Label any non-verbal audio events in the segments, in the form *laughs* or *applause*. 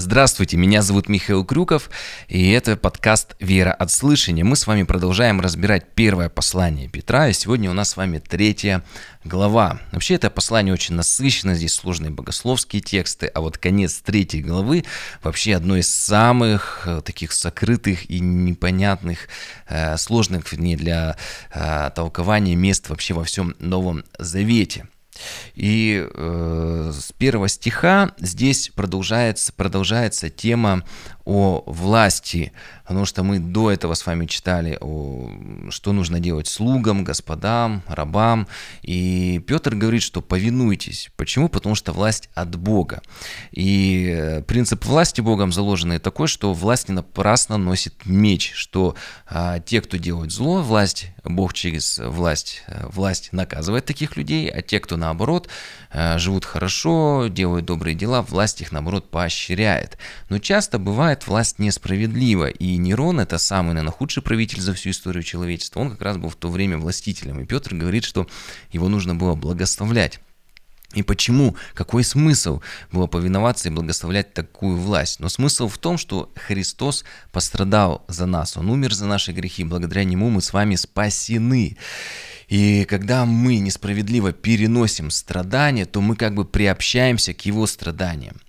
Здравствуйте, меня зовут Михаил Крюков, и это подкаст «Вера от слышания». Мы с вами продолжаем разбирать первое послание Петра, и сегодня у нас с вами третья глава. Вообще это послание очень насыщенно, здесь сложные богословские тексты, а вот конец третьей главы вообще одно из самых э, таких сокрытых и непонятных, э, сложных не для э, толкования мест вообще во всем Новом Завете – и э, с первого стиха здесь продолжается, продолжается тема о власти, потому что мы до этого с вами читали, о, что нужно делать слугам, господам, рабам. И Петр говорит, что повинуйтесь. Почему? Потому что власть от Бога. И э, принцип власти Богом заложенный такой, что власть не напрасно носит меч, что а, те, кто делает зло, власть, Бог через власть, э, власть наказывает таких людей, а те, кто наоборот э, живут хорошо, делают добрые дела, власть их наоборот поощряет. Но часто бывает бывает власть несправедлива. И Нерон, это самый, наверное, худший правитель за всю историю человечества, он как раз был в то время властителем. И Петр говорит, что его нужно было благословлять. И почему, какой смысл было повиноваться и благословлять такую власть? Но смысл в том, что Христос пострадал за нас, Он умер за наши грехи, благодаря Нему мы с вами спасены. И когда мы несправедливо переносим страдания, то мы как бы приобщаемся к Его страданиям.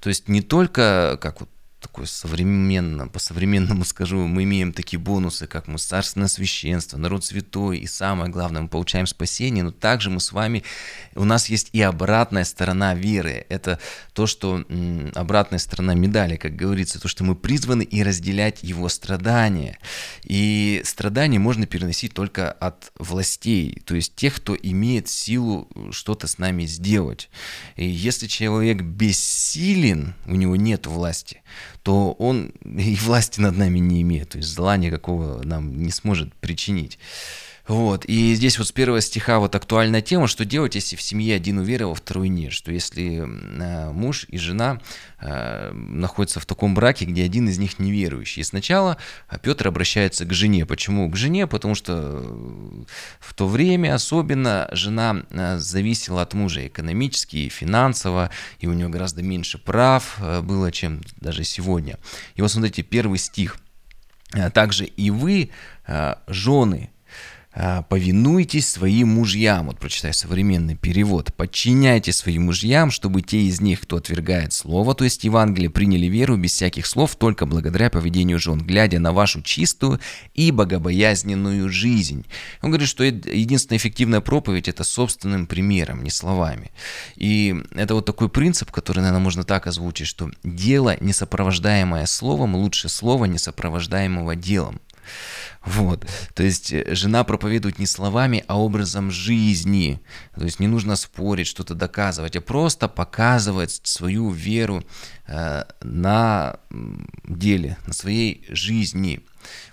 То есть не только, как вот такое современно, по-современному *laughs* скажу, мы имеем такие бонусы, как мы царственное священство, народ святой, и самое главное, мы получаем спасение, но также мы с вами, у нас есть и обратная сторона веры. Это то, что обратная сторона медали, как говорится, то, что мы призваны и разделять его страдания. И страдания можно переносить только от властей, то есть тех, кто имеет силу что-то с нами сделать. И если человек бессилен, у него нет власти, то он и власти над нами не имеет, то есть зла никакого нам не сможет причинить. Вот, и здесь вот с первого стиха вот актуальная тема, что делать, если в семье один уверовал, второй нет, что если э, муж и жена э, находятся в таком браке, где один из них неверующий. И сначала Петр обращается к жене. Почему к жене? Потому что в то время особенно жена э, зависела от мужа экономически и финансово, и у нее гораздо меньше прав э, было, чем даже сегодня. И вот смотрите, первый стих. «Э, также и вы, э, жены, повинуйтесь своим мужьям, вот прочитай современный перевод, подчиняйте своим мужьям, чтобы те из них, кто отвергает слово, то есть Евангелие, приняли веру без всяких слов, только благодаря поведению жен, глядя на вашу чистую и богобоязненную жизнь. Он говорит, что единственная эффективная проповедь – это собственным примером, не словами. И это вот такой принцип, который, наверное, можно так озвучить, что дело, не сопровождаемое словом, лучше слова, не сопровождаемого делом. Вот. То есть э, жена проповедует не словами, а образом жизни. То есть не нужно спорить, что-то доказывать, а просто показывать свою веру э, на деле, на своей жизни.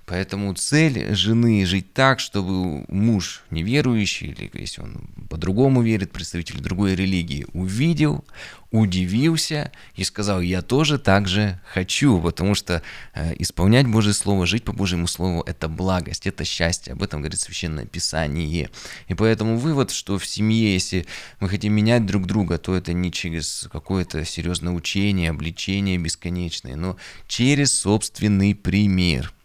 Поэтому цель жены жить так, чтобы муж неверующий, или если он по-другому верит, представитель другой религии, увидел, удивился и сказал, я тоже так же хочу, потому что э, исполнять Божье Слово, жить по Божьему Слову – это благость, это счастье, об этом говорит Священное Писание. И поэтому вывод, что в семье, если мы хотим менять друг друга, то это не через какое-то серьезное учение, обличение бесконечное, но через собственный пример –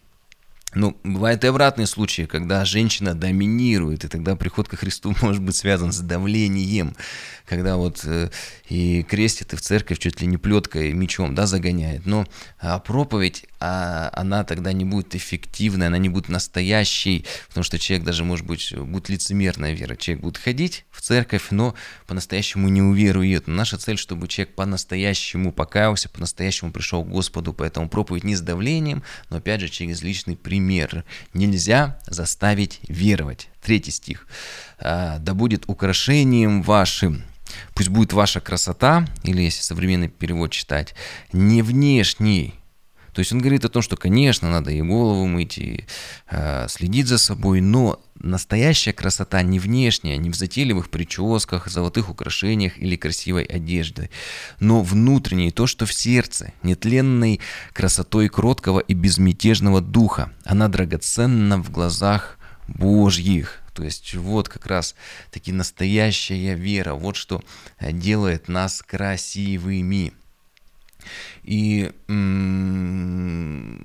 ну, бывают и обратные случаи, когда женщина доминирует, и тогда приход ко Христу *laughs* может быть связан с давлением, когда вот э, и крестит, и в церковь чуть ли не плеткой, мечом, да, загоняет. Но а проповедь, а, она тогда не будет эффективной, она не будет настоящей, потому что человек даже, может быть, будет лицемерная вера. Человек будет ходить в церковь, но по-настоящему не уверует. Но наша цель, чтобы человек по-настоящему покаялся, по-настоящему пришел к Господу, поэтому проповедь не с давлением, но опять же через личный пример пример. Нельзя заставить веровать. Третий стих. «А, «Да будет украшением вашим, пусть будет ваша красота, или если современный перевод читать, не внешней, то есть он говорит о том, что, конечно, надо и голову мыть, и э, следить за собой, но настоящая красота не внешняя, не в затейливых прическах, золотых украшениях или красивой одежде, но внутреннее, то, что в сердце, нетленной красотой кроткого и безмятежного духа. Она драгоценна в глазах Божьих. То есть вот как раз таки настоящая вера, вот что делает нас красивыми. И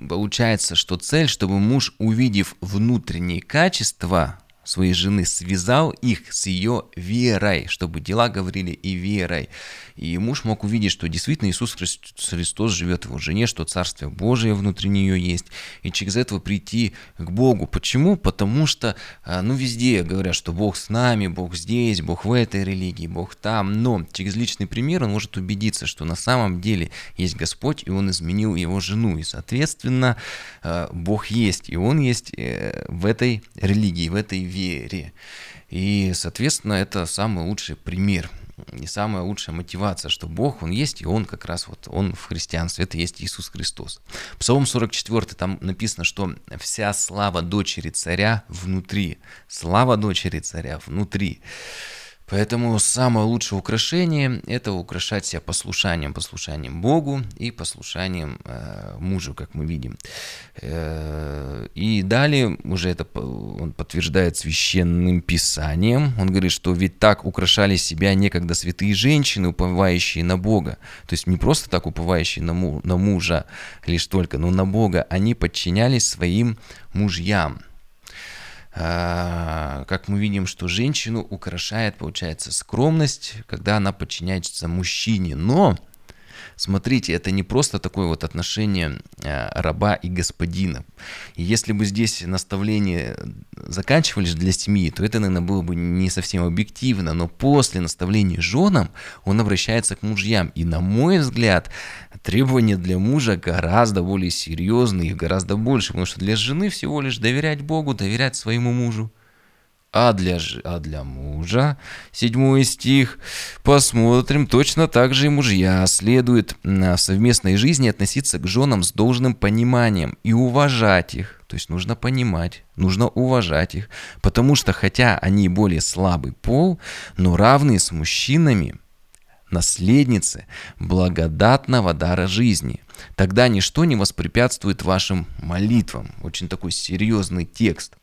получается, что цель, чтобы муж, увидев внутренние качества своей жены, связал их с ее верой, чтобы дела говорили и верой. И муж мог увидеть, что действительно Иисус Христос живет в его жене, что Царствие Божие внутри нее есть, и через этого прийти к Богу. Почему? Потому что, а, ну, везде говорят, что Бог с нами, Бог здесь, Бог в этой религии, Бог там, но через личный пример он может убедиться, что на самом деле есть Господь, и он изменил его жену, и, соответственно, а, Бог есть, и он есть э, в этой религии, в этой вере. И, соответственно, это самый лучший пример и самая лучшая мотивация, что Бог, Он есть, и Он как раз вот, Он в христианстве, это есть Иисус Христос. Псалом 44, там написано, что вся слава дочери царя внутри, слава дочери царя внутри. Поэтому самое лучшее украшение – это украшать себя послушанием, послушанием Богу и послушанием э, мужу, как мы видим. Э, и далее уже это он подтверждает священным писанием. Он говорит, что ведь так украшали себя некогда святые женщины, уповающие на Бога. То есть не просто так уповающие на, му, на мужа лишь только, но на Бога. Они подчинялись своим мужьям. А, как мы видим, что женщину украшает, получается, скромность, когда она подчиняется мужчине. Но Смотрите, это не просто такое вот отношение э, раба и господина. И если бы здесь наставления заканчивались для семьи, то это, наверное, было бы не совсем объективно, но после наставления женам он обращается к мужьям. И, на мой взгляд, требования для мужа гораздо более серьезные, гораздо больше, потому что для жены всего лишь доверять Богу, доверять своему мужу а для, а для мужа, седьмой стих, посмотрим, точно так же и мужья следует в совместной жизни относиться к женам с должным пониманием и уважать их. То есть нужно понимать, нужно уважать их, потому что хотя они более слабый пол, но равные с мужчинами, наследницы благодатного дара жизни. Тогда ничто не воспрепятствует вашим молитвам. Очень такой серьезный текст.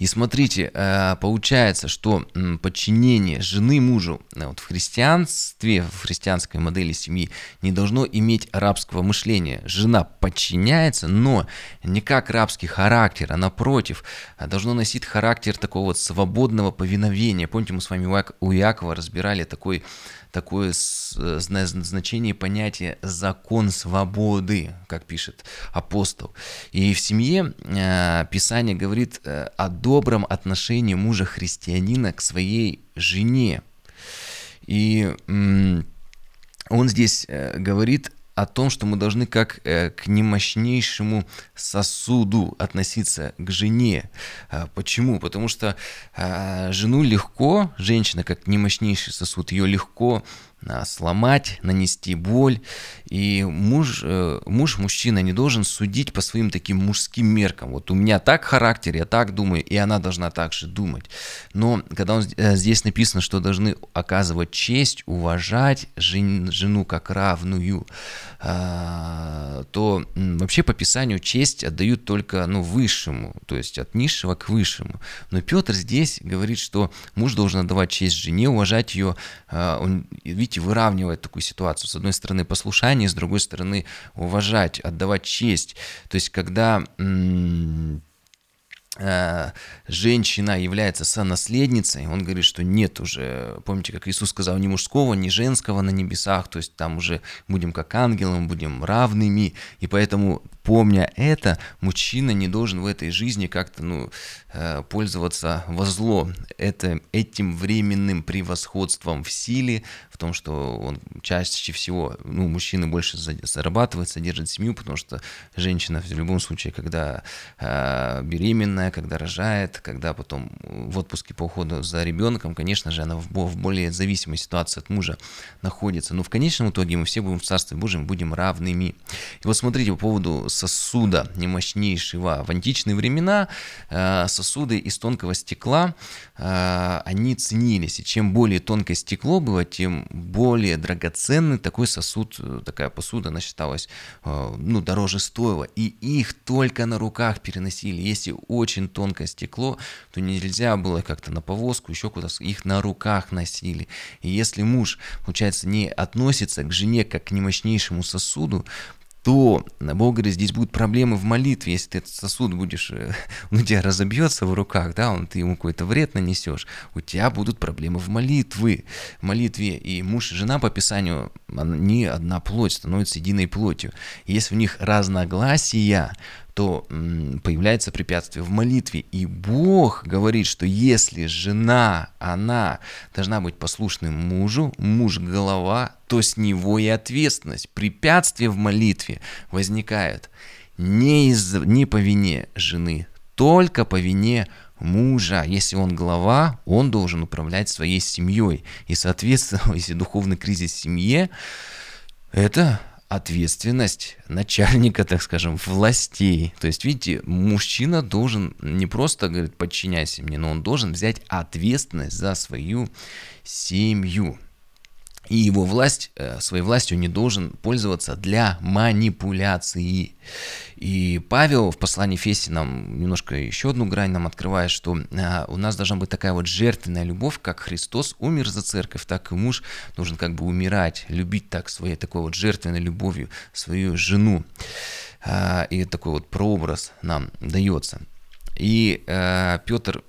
И смотрите, э, получается, что подчинение жены мужу э, вот в христианстве, в христианской модели семьи не должно иметь рабского мышления. Жена подчиняется, но не как рабский характер, а напротив, а должно носить характер такого вот свободного повиновения. Помните, мы с вами у Иакова разбирали такой такое э, значение понятия закон свободы, как пишет апостол. И в семье э, Писание говорит э, о добром отношении мужа христианина к своей жене. И он здесь говорит о том, что мы должны как э, к немощнейшему сосуду относиться к жене. А, почему? Потому что а, жену легко, женщина как немощнейший сосуд, ее легко сломать, нанести боль. И муж, э, муж, мужчина не должен судить по своим таким мужским меркам. Вот у меня так характер, я так думаю, и она должна так же думать. Но когда он, э, здесь написано, что должны оказывать честь, уважать жен, жену как равную, а, то вообще по Писанию честь отдают только ну, высшему, то есть от низшего к высшему. Но Петр здесь говорит, что муж должен отдавать честь жене, уважать ее. А, он, видите, выравнивает такую ситуацию. С одной стороны послушание, с другой стороны уважать, отдавать честь. То есть когда э, женщина является сонаследницей, он говорит, что нет уже, помните, как Иисус сказал, ни мужского, ни женского на небесах, то есть там уже будем как ангелом, будем равными, и поэтому помня это, мужчина не должен в этой жизни как-то ну, э, пользоваться во зло это, этим временным превосходством в силе, в том, что он чаще всего, ну, мужчина больше зарабатывает, содержит семью, потому что женщина в любом случае, когда э, беременная, когда рожает, когда потом в отпуске по уходу за ребенком, конечно же, она в, в более зависимой ситуации от мужа находится. Но в конечном итоге мы все будем в Царстве Божьем, будем равными. И вот смотрите, по поводу сосуда, не мощнейшего. В античные времена э, сосуды из тонкого стекла, э, они ценились. И чем более тонкое стекло было, тем более драгоценный такой сосуд, э, такая посуда, она считалась, ну, дороже стоила. И их только на руках переносили. Если очень тонкое стекло, то нельзя было как-то на повозку, еще куда-то, их на руках носили. И если муж, получается, не относится к жене как к немощнейшему сосуду, то, Бог говорит, здесь будут проблемы в молитве, если ты этот сосуд будешь, э, *laughs* у тебя разобьется в руках, да, он, ты ему какой-то вред нанесешь, у тебя будут проблемы в молитве, в молитве, и муж и жена по Писанию, они одна плоть, становятся единой плотью. Если у них разногласия, то появляется препятствие в молитве. И Бог говорит, что если жена, она должна быть послушным мужу, муж голова, то с него и ответственность. Препятствие в молитве возникает не, из, не по вине жены, только по вине мужа. Если он глава, он должен управлять своей семьей. И, соответственно, *laughs* если духовный кризис в семье, это ответственность начальника, так скажем, властей. То есть, видите, мужчина должен не просто, говорит, подчиняйся мне, но он должен взять ответственность за свою семью. И его власть, э, своей властью не должен пользоваться для манипуляции. И Павел в послании Фесси нам немножко еще одну грань нам открывает, что э, у нас должна быть такая вот жертвенная любовь, как Христос умер за церковь, так и муж должен как бы умирать, любить так своей такой вот жертвенной любовью свою жену. Э, и такой вот прообраз нам дается. И Петр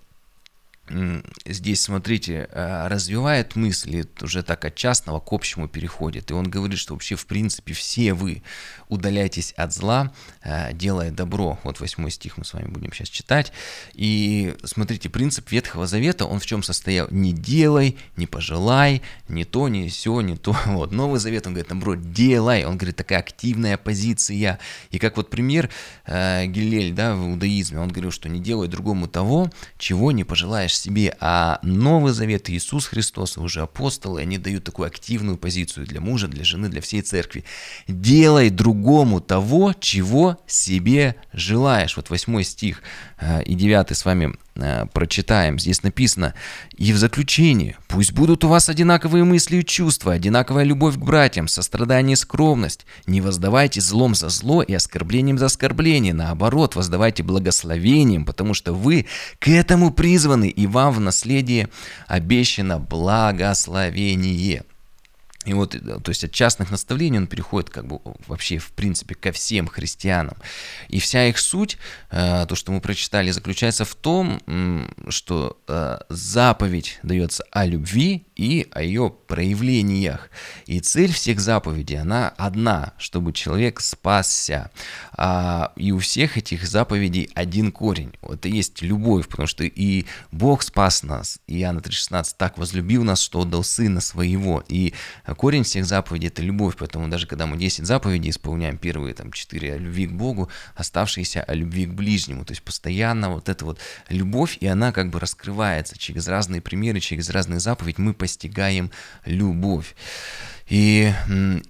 здесь, смотрите, э, развивает мысли, уже так от частного к общему переходит. И он говорит, что вообще, в принципе, все вы удаляйтесь от зла, э, делая добро. Вот восьмой стих мы с вами будем сейчас читать. И смотрите, принцип Ветхого Завета, он в чем состоял? Не делай, не пожелай, не то, не все, не то. *laughs* Вот. Новый Завет, он говорит, наоборот, делай. Он говорит, такая активная позиция. И как вот пример э, Гилель, да, в иудаизме, он говорил, что не делай другому того, чего не пожелаешь себе, а Новый Завет Иисус Христос, уже апостолы, они дают такую активную позицию для мужа, для жены, для всей церкви. Делай другому того, чего себе желаешь. Вот восьмой стих э, и девятый с вами Э, прочитаем. Здесь написано, и в заключение, пусть будут у вас одинаковые мысли и чувства, одинаковая любовь к братьям, сострадание и скромность. Не воздавайте злом за зло и оскорблением за оскорбление. Наоборот, воздавайте благословением, потому что вы к этому призваны, и вам в наследие обещано благословение. И вот, э, то есть от частных наставлений он переходит как бы вообще в принципе ко всем христианам. И вся их суть, э, то, что мы прочитали, заключается в том, что э, заповедь дается о любви и о ее проявлениях. И цель всех заповедей, она одна, чтобы человек спасся. А, и у всех этих заповедей один корень. Это есть любовь, потому что и Бог спас нас, Иоанна 3,16 так возлюбил нас, что отдал Сына Своего. И корень всех заповедей – это любовь, поэтому даже когда мы 10 заповедей исполняем, первые там 4 о любви к Богу, оставшиеся о любви к ближнему, то есть постоянно вот эта вот любовь, и она как бы раскрывается через разные примеры, через разные заповеди, мы постигаем любовь. И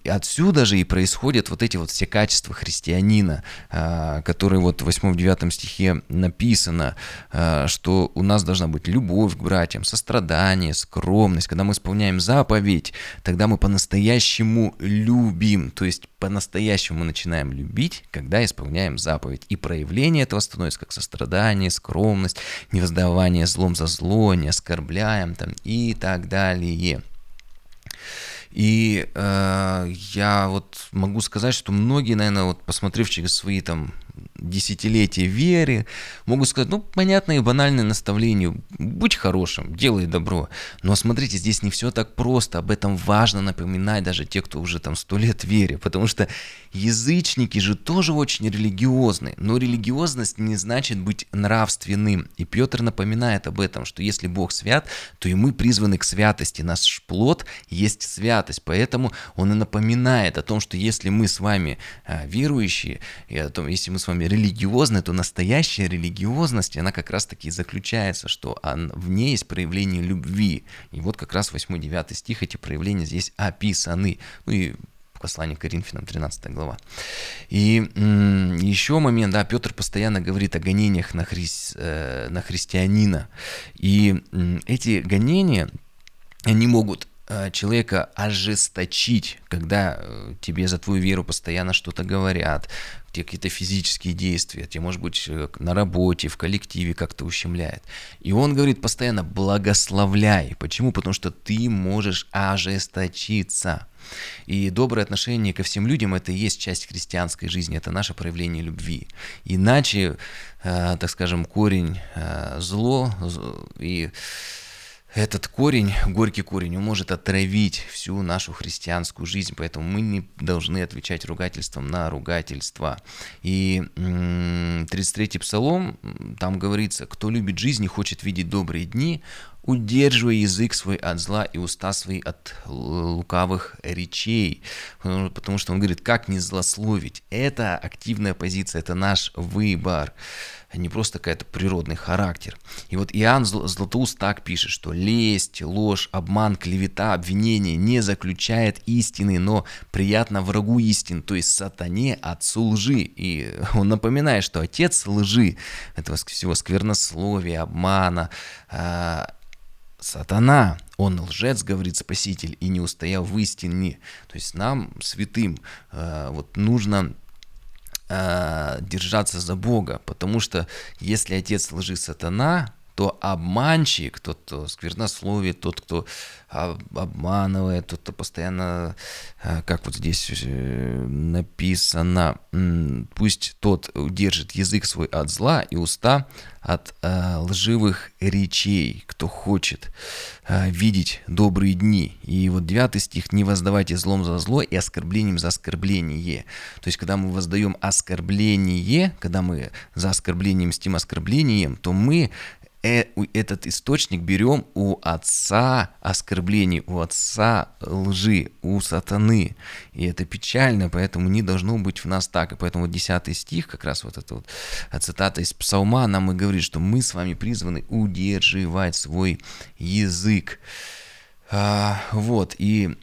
отсюда же и происходят вот эти вот все качества христианина, а, которые вот в 8-9 стихе написано, а, что у нас должна быть любовь к братьям, сострадание, скромность. Когда мы исполняем заповедь, тогда мы по-настоящему любим, то есть по-настоящему мы начинаем любить, когда исполняем заповедь. И проявление этого становится как сострадание, скромность, невоздавание злом за зло, не оскорбляем там, и так далее. И э, я вот могу сказать, что многие, наверное, вот посмотрев через свои там десятилетия веры, могут сказать, ну, понятное и банальное наставление, будь хорошим, делай добро. Но смотрите, здесь не все так просто, об этом важно напоминать даже те, кто уже там сто лет вере, потому что язычники же тоже очень религиозны, но религиозность не значит быть нравственным. И Петр напоминает об этом, что если Бог свят, то и мы призваны к святости, наш плод есть святость, поэтому он и напоминает о том, что если мы с вами а, верующие, и о том, если мы с вами религиозны, то настоящая религиозность, она как раз таки заключается, что в ней есть проявление любви. И вот как раз 8-9 стих эти проявления здесь описаны. Ну и послание к Коринфянам, 13 глава. И еще момент, да, Петр постоянно говорит о гонениях на, хри... Э, на христианина. И эти гонения, они могут человека ожесточить, когда э, тебе за твою веру постоянно что-то говорят, тебе какие-то физические действия, тебе, может быть, э, на работе, в коллективе как-то ущемляет. И он говорит постоянно «благословляй». Почему? Потому что ты можешь ожесточиться. И доброе отношение ко всем людям – это и есть часть христианской жизни, это наше проявление любви. Иначе, так скажем, корень зло и этот корень, горький корень, он может отравить всю нашу христианскую жизнь, поэтому мы не должны отвечать ругательством на ругательство. И 33-й псалом, там говорится, кто любит жизнь и хочет видеть добрые дни, удерживай язык свой от зла и уста свои от лукавых речей. Потому что он говорит, как не злословить. Это активная позиция, это наш выбор а не просто какой-то природный характер. И вот Иоанн Златоуст так пишет, что лесть, ложь, обман, клевета, обвинение не заключает истины, но приятно врагу истин, то есть сатане, отцу лжи. И он напоминает, что отец лжи, этого всего сквернословия, обмана, а, сатана, он лжец, говорит Спаситель, и не устоял в истине. То есть нам, святым, а, вот нужно э, держаться за Бога, потому что если отец лжи сатана, то обманщик, тот, кто сквернословит, тот, кто обманывает, тот, кто постоянно, э, как вот здесь э, написано, пусть тот удержит язык свой от зла и уста от э, лживых речей, кто хочет видеть добрые дни. И вот девятый стих, не воздавайте злом за зло и оскорблением за оскорбление. То есть, когда мы воздаем оскорбление, когда мы за оскорблением мстим оскорблением, то мы этот источник берем у отца оскорблений, у отца лжи, у сатаны. И это печально, поэтому не должно быть в нас так. И поэтому вот 10 стих, как раз вот эта вот цитата из Псалма, нам и говорит, что мы с вами призваны удерживать свой язык. А, вот, и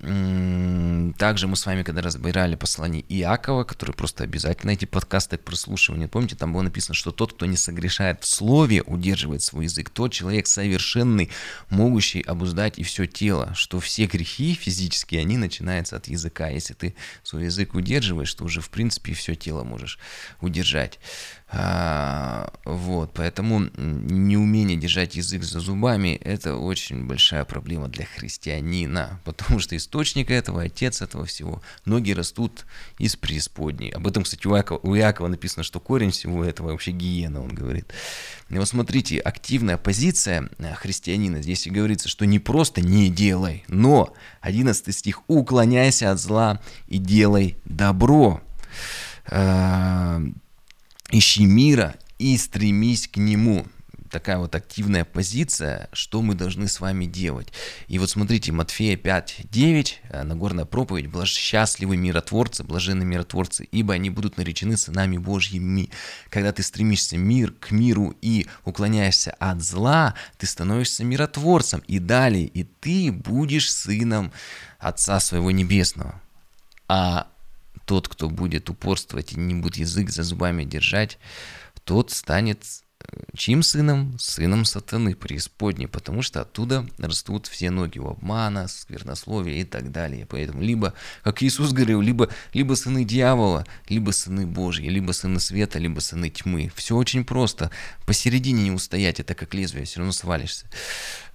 также мы с вами, когда разбирали послание Иакова, который просто обязательно эти подкасты к прослушиванию, помните, там было написано, что тот, кто не согрешает в слове, удерживает свой язык, тот человек совершенный, могущий обуздать и все тело, что все грехи физические, они начинаются от языка. Если ты свой язык удерживаешь, то уже, в принципе, все тело можешь удержать. А, вот, поэтому неумение держать язык за зубами – это очень большая проблема для христианина, потому что источник этого, отец этого всего, ноги растут из преисподней. Об этом, кстати, у Якова, у Якова написано, что корень всего этого вообще гиена, он говорит. И вот смотрите, активная позиция христианина, здесь и говорится, что не просто не делай, но, 11 стих, уклоняйся от зла и делай добро а, ищи мира и стремись к нему. Такая вот активная позиция, что мы должны с вами делать. И вот смотрите, Матфея 5, 9, э, Нагорная проповедь, блаж счастливы миротворцы, блаженны миротворцы, ибо они будут наречены сынами Божьими. Когда ты стремишься мир к миру и уклоняешься от зла, ты становишься миротворцем. И далее, и ты будешь сыном Отца своего Небесного. А тот, кто будет упорствовать и не будет язык за зубами держать, тот станет Чьим сыном? Сыном сатаны преисподней, потому что оттуда растут все ноги у обмана, сквернословия и так далее. Поэтому либо, как Иисус говорил, либо, либо сыны дьявола, либо сыны Божьи, либо сыны света, либо сыны тьмы. Все очень просто. Посередине не устоять, это как лезвие, все равно свалишься.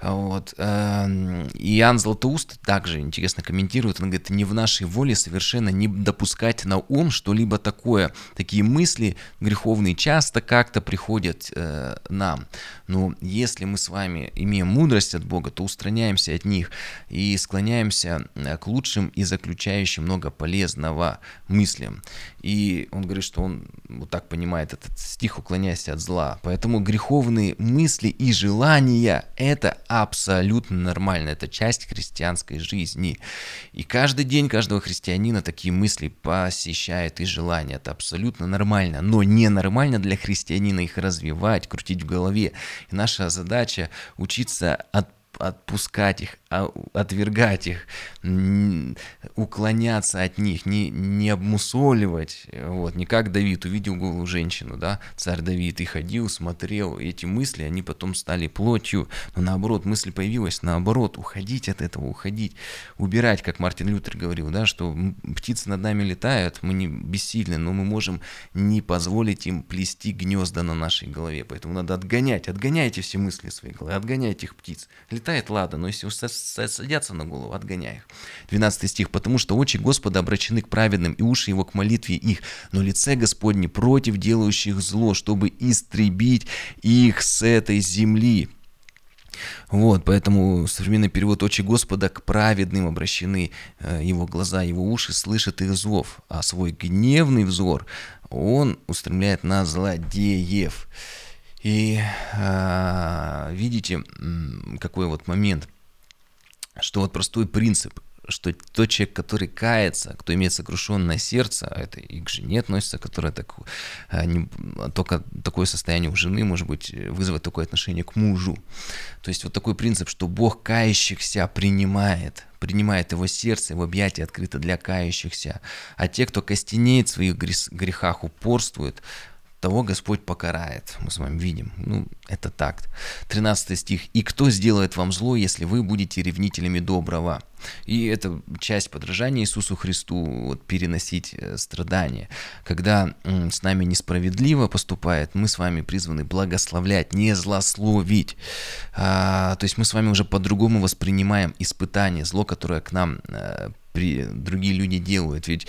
Вот. Эм, Иоанн Златоуст также интересно комментирует, он говорит, не в нашей воле совершенно не допускать на ум что-либо такое. Такие мысли греховные часто как-то приходят э, нам. Но если мы с вами имеем мудрость от Бога, то устраняемся от них и склоняемся э, к лучшим и заключающим много полезного мыслям. И он говорит, что он вот так понимает этот стих, уклоняйся от зла. Поэтому греховные мысли и желания – это абсолютно нормально, это часть христианской жизни. И каждый день каждого христианина такие мысли посещает и желания, это абсолютно нормально. Но ненормально для христианина их развивать, крутить в голове. И наша задача учиться от отпускать их, а, отвергать их, уклоняться от них, не, не обмусоливать, вот, не как Давид увидел голую женщину, да, царь Давид, и ходил, смотрел, эти мысли, они потом стали плотью, но наоборот, мысль появилась, наоборот, уходить от этого, уходить, убирать, как Мартин Лютер говорил, да, что птицы над нами летают, мы не бессильны, но мы можем не позволить им плести гнезда на нашей голове, поэтому надо отгонять, отгоняйте все мысли своей головы, отгоняйте их птиц, летает, ладно, но если уж садятся на голову, отгоняй их. 12 стих. «Потому что очи Господа обращены к праведным, и уши его к молитве их, но лице Господне против делающих зло, чтобы истребить их с этой земли». Вот, поэтому современный перевод «Очи Господа к праведным обращены, э, его глаза, его уши слышат их злов, а свой гневный взор он устремляет на злодеев». И э, видите, какой вот момент, что вот простой принцип, что тот человек, который кается, кто имеет сокрушенное сердце, а это и к жене относится, которая так, а, не, только такое состояние у жены может быть вызывать такое отношение к мужу. То есть вот такой принцип, что Бог кающихся принимает, принимает его сердце, его объятие открыто для кающихся, а те, кто костенеет в своих грехах, упорствует, того Господь покарает. Мы с вами видим. Ну, это так. 13 стих. «И кто сделает вам зло, если вы будете ревнителями доброго?» И это часть подражания Иисусу Христу, вот, переносить э, страдания. Когда с нами несправедливо поступает, мы с вами призваны благословлять, не злословить. А, то есть мы с вами уже по-другому воспринимаем испытание, зло, которое к нам а, при, другие люди делают. Ведь,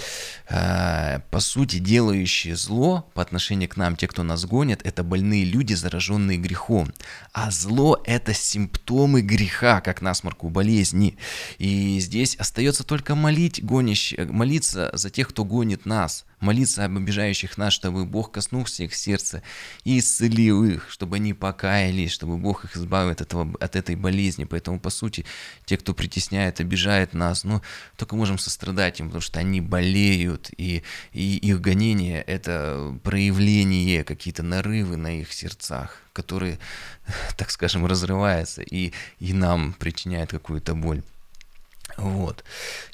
э, по сути, делающие зло по отношению к нам, те, кто нас гонят, это больные люди, зараженные грехом. А зло – это симптомы греха, как насморку, болезни. И здесь остается только молить, гонящ, молиться за тех, кто гонит нас – молиться об обижающих нас, чтобы Бог коснулся их сердца и исцелил их, чтобы они покаялись, чтобы Бог их избавил от, этого, от этой болезни. Поэтому, по сути, те, кто притесняет, обижает нас, ну, только можем сострадать им, потому что они болеют, и, и их гонение – это проявление, какие-то нарывы на их сердцах, которые, *laughs* так скажем, разрываются и, и нам причиняют какую-то боль. Вот.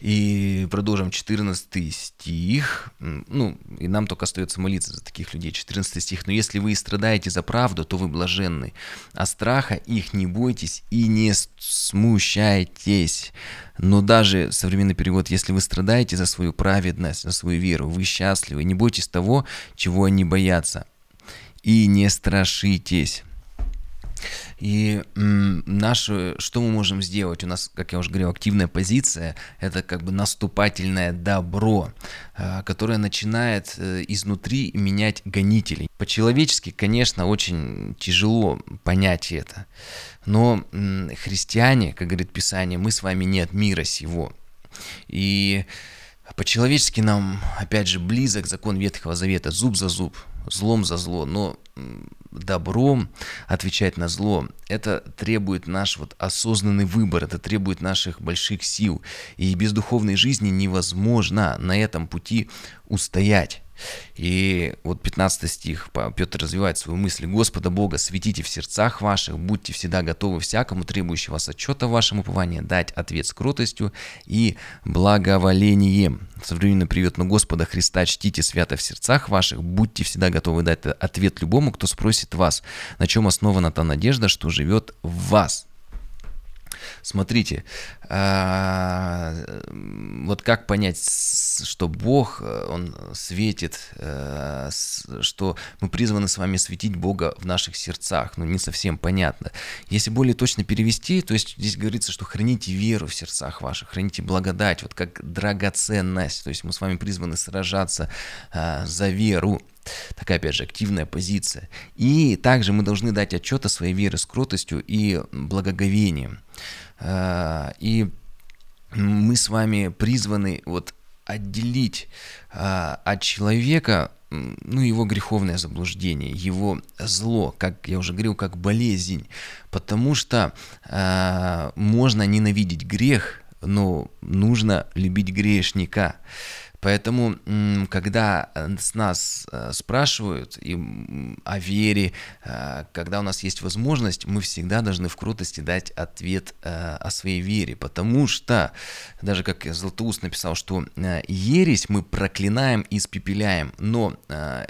И продолжим 14 стих. Ну, и нам только остается молиться за таких людей. 14 стих. «Но если вы страдаете за правду, то вы блаженны, а страха их не бойтесь и не смущайтесь». Но даже современный перевод, если вы страдаете за свою праведность, за свою веру, вы счастливы, не бойтесь того, чего они боятся, и не страшитесь. И наше, что мы можем сделать? У нас, как я уже говорил, активная позиция – это как бы наступательное добро, а, которое начинает э, изнутри менять гонителей. По-человечески, конечно, очень тяжело понять это, но христиане, как говорит Писание, мы с вами не от мира сего. И по-человечески нам, опять же, близок закон Ветхого Завета, зуб за зуб, злом за зло, но добром отвечать на зло, это требует наш вот осознанный выбор, это требует наших больших сил. И без духовной жизни невозможно на этом пути устоять. И вот 15 стих, Петр развивает свою мысль. «Господа Бога светите в сердцах ваших, будьте всегда готовы всякому требующему вас отчета вашему упованию дать ответ с кротостью и благоволением». Современный привет на Господа Христа чтите свято в сердцах ваших, будьте всегда готовы дать ответ любому, кто спросит вас, на чем основана та надежда, что живет в вас. Смотрите, а, вот как понять, что Бог, э, Он светит, э, что мы призваны с вами светить Бога в наших сердцах, ну не совсем понятно. Если более точно перевести, то есть здесь говорится, что храните веру в сердцах ваших, храните благодать, вот как драгоценность, то есть мы с вами призваны сражаться а, за веру, Такая, опять же, активная позиция. И также мы должны дать отчет о своей вере с кротостью и благоговением. А, и мы с вами призваны вот отделить а, от человека ну, его греховное заблуждение, его зло, как я уже говорил, как болезнь. Потому что э, можно ненавидеть грех, но нужно любить грешника. Поэтому, когда с нас спрашивают о вере, когда у нас есть возможность, мы всегда должны в крутости дать ответ о своей вере, потому что, даже как Златоуст написал, что ересь мы проклинаем и испепеляем, но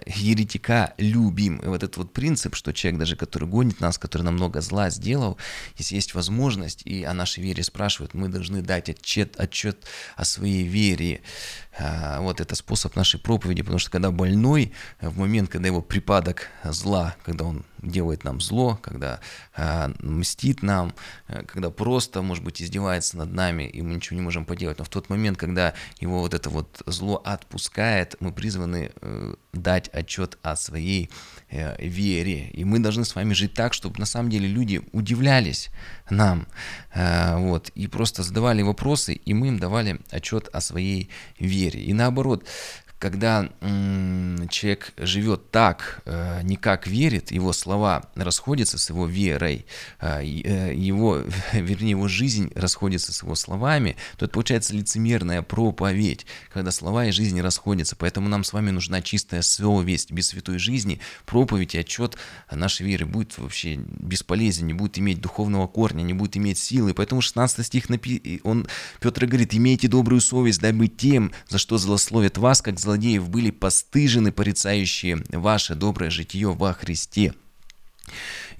еретика любим. И вот этот вот принцип, что человек даже, который гонит нас, который нам много зла сделал, если есть возможность, и о нашей вере спрашивают, мы должны дать отчет, отчет о своей вере. А, вот это способ нашей проповеди, потому что когда больной, в момент, когда его припадок зла, когда он делает нам зло, когда а, мстит нам, э, когда просто, может быть, издевается над нами, и мы ничего не можем поделать, но в тот момент, когда его вот это вот зло отпускает, мы призваны э, дать отчет о своей э, вере, и мы должны с вами жить так, чтобы на самом деле люди удивлялись нам, э, вот, и просто задавали вопросы, и мы им давали отчет о своей вере. И наоборот, когда человек живет так, э, не как верит, его слова расходятся с его верой, э, э, его, *laughs* вернее, его жизнь расходится с его словами, то это получается лицемерная проповедь, когда слова и жизнь расходятся. Поэтому нам с вами нужна чистая совесть. Без святой жизни проповедь и отчет нашей веры будет вообще бесполезен, не будет иметь духовного корня, не будет иметь силы. Поэтому 16 стих, напи... он, Петр говорит, «Имейте добрую совесть, дабы тем, за что злословят вас, как зло злодеев были постыжены, порицающие ваше доброе житие во Христе.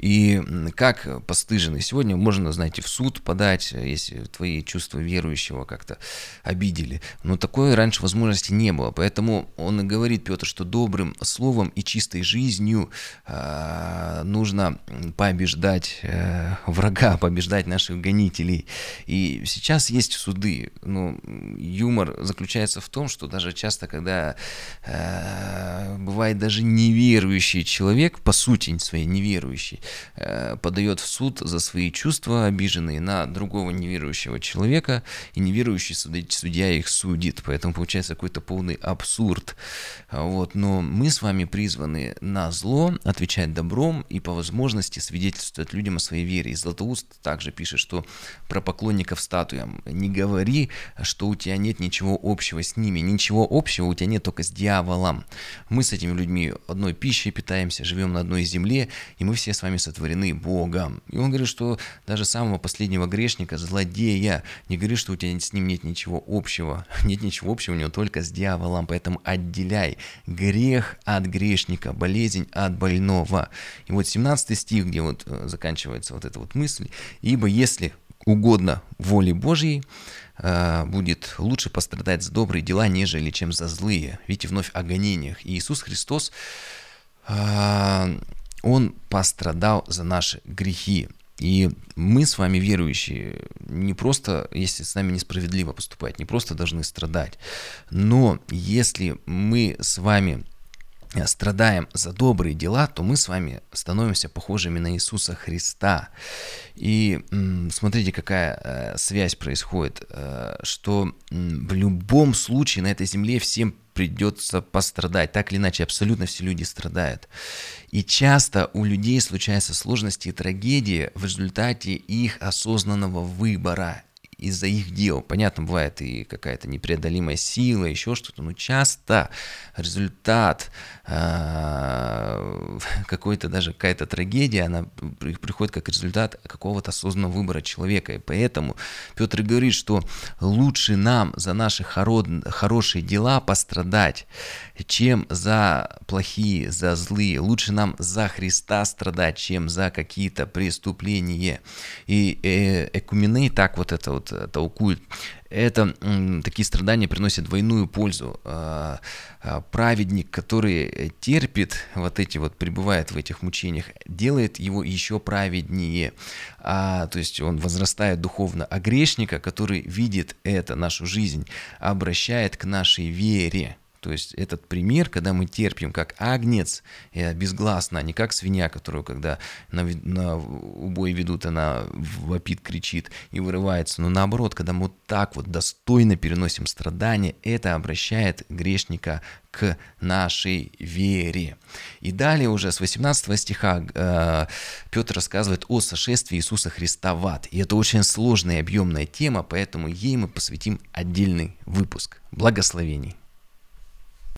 И как постыженный сегодня можно, знаете, в суд подать, если твои чувства верующего как-то обидели. Но такой раньше возможности не было. Поэтому он и говорит, Петр, что добрым словом и чистой жизнью э, нужно побеждать э, врага, *laughs* побеждать наших гонителей. И сейчас есть суды. Но юмор заключается в том, что даже часто, когда э, бывает даже неверующий человек, по сути своей неверующий, Э, подает в суд за свои чувства обиженные на другого неверующего человека, и неверующий судья их судит. Поэтому получается какой-то полный абсурд. Вот. Но мы с вами призваны на зло отвечать добром и по возможности свидетельствовать людям о своей вере. И Златоуст также пишет, что про поклонников статуям не говори, что у тебя нет ничего общего с ними. Ничего общего у тебя нет только с дьяволом. Мы с этими людьми одной пищей питаемся, живем на одной земле, и мы все с вами сотворены Богом. И он говорит, что даже самого последнего грешника, злодея, не говорит, что у тебя с ним нет ничего общего. *laughs* Нет ничего общего у него только с дьяволом, поэтому отделяй грех от грешника, болезнь от больного. И вот 17 стих, где вот э, заканчивается вот эта вот мысль. «Ибо если угодно воле Божьей, э, будет лучше пострадать за добрые дела, нежели чем за злые. Видите, вновь о гонениях. И Иисус Христос э, он пострадал за наши грехи. И мы с вами, верующие, не просто, если с нами несправедливо поступать, не просто должны страдать, но если мы с вами страдаем за добрые дела, то мы с вами становимся похожими на Иисуса Христа. И смотрите, какая э, связь происходит, э, что в любом случае на этой земле всем придется пострадать. Так или иначе, абсолютно все люди страдают. И часто у людей случаются сложности и трагедии в результате их осознанного выбора из-за их дел. Понятно, бывает и какая-то непреодолимая сила, еще что-то, но часто результат э, *laughs* какой-то даже какая-то трагедия, она приходит как результат какого-то осознанного выбора человека. И поэтому Петр говорит, что лучше нам за наши хорошие дела пострадать, чем за плохие, за злые. Лучше нам за Христа страдать, чем за какие-то преступления. И э, Экуменей так вот это вот э, толкует. Это такие страдания приносят двойную пользу. А, а, праведник, который терпит вот эти вот, пребывает в этих мучениях, делает его еще праведнее. А, то есть он возрастает духовно. А грешника, который видит это, нашу жизнь, обращает к нашей вере. То есть этот пример, когда мы терпим как агнец, безгласно, а не как свинья, которую, когда на, на убой ведут, она вопит, кричит и вырывается. Но наоборот, когда мы вот так вот достойно переносим страдания, это обращает грешника к нашей вере. И далее уже с 18 стиха э, Петр рассказывает о сошествии Иисуса Христа в ад. И это очень сложная и объемная тема, поэтому ей мы посвятим отдельный выпуск. Благословений.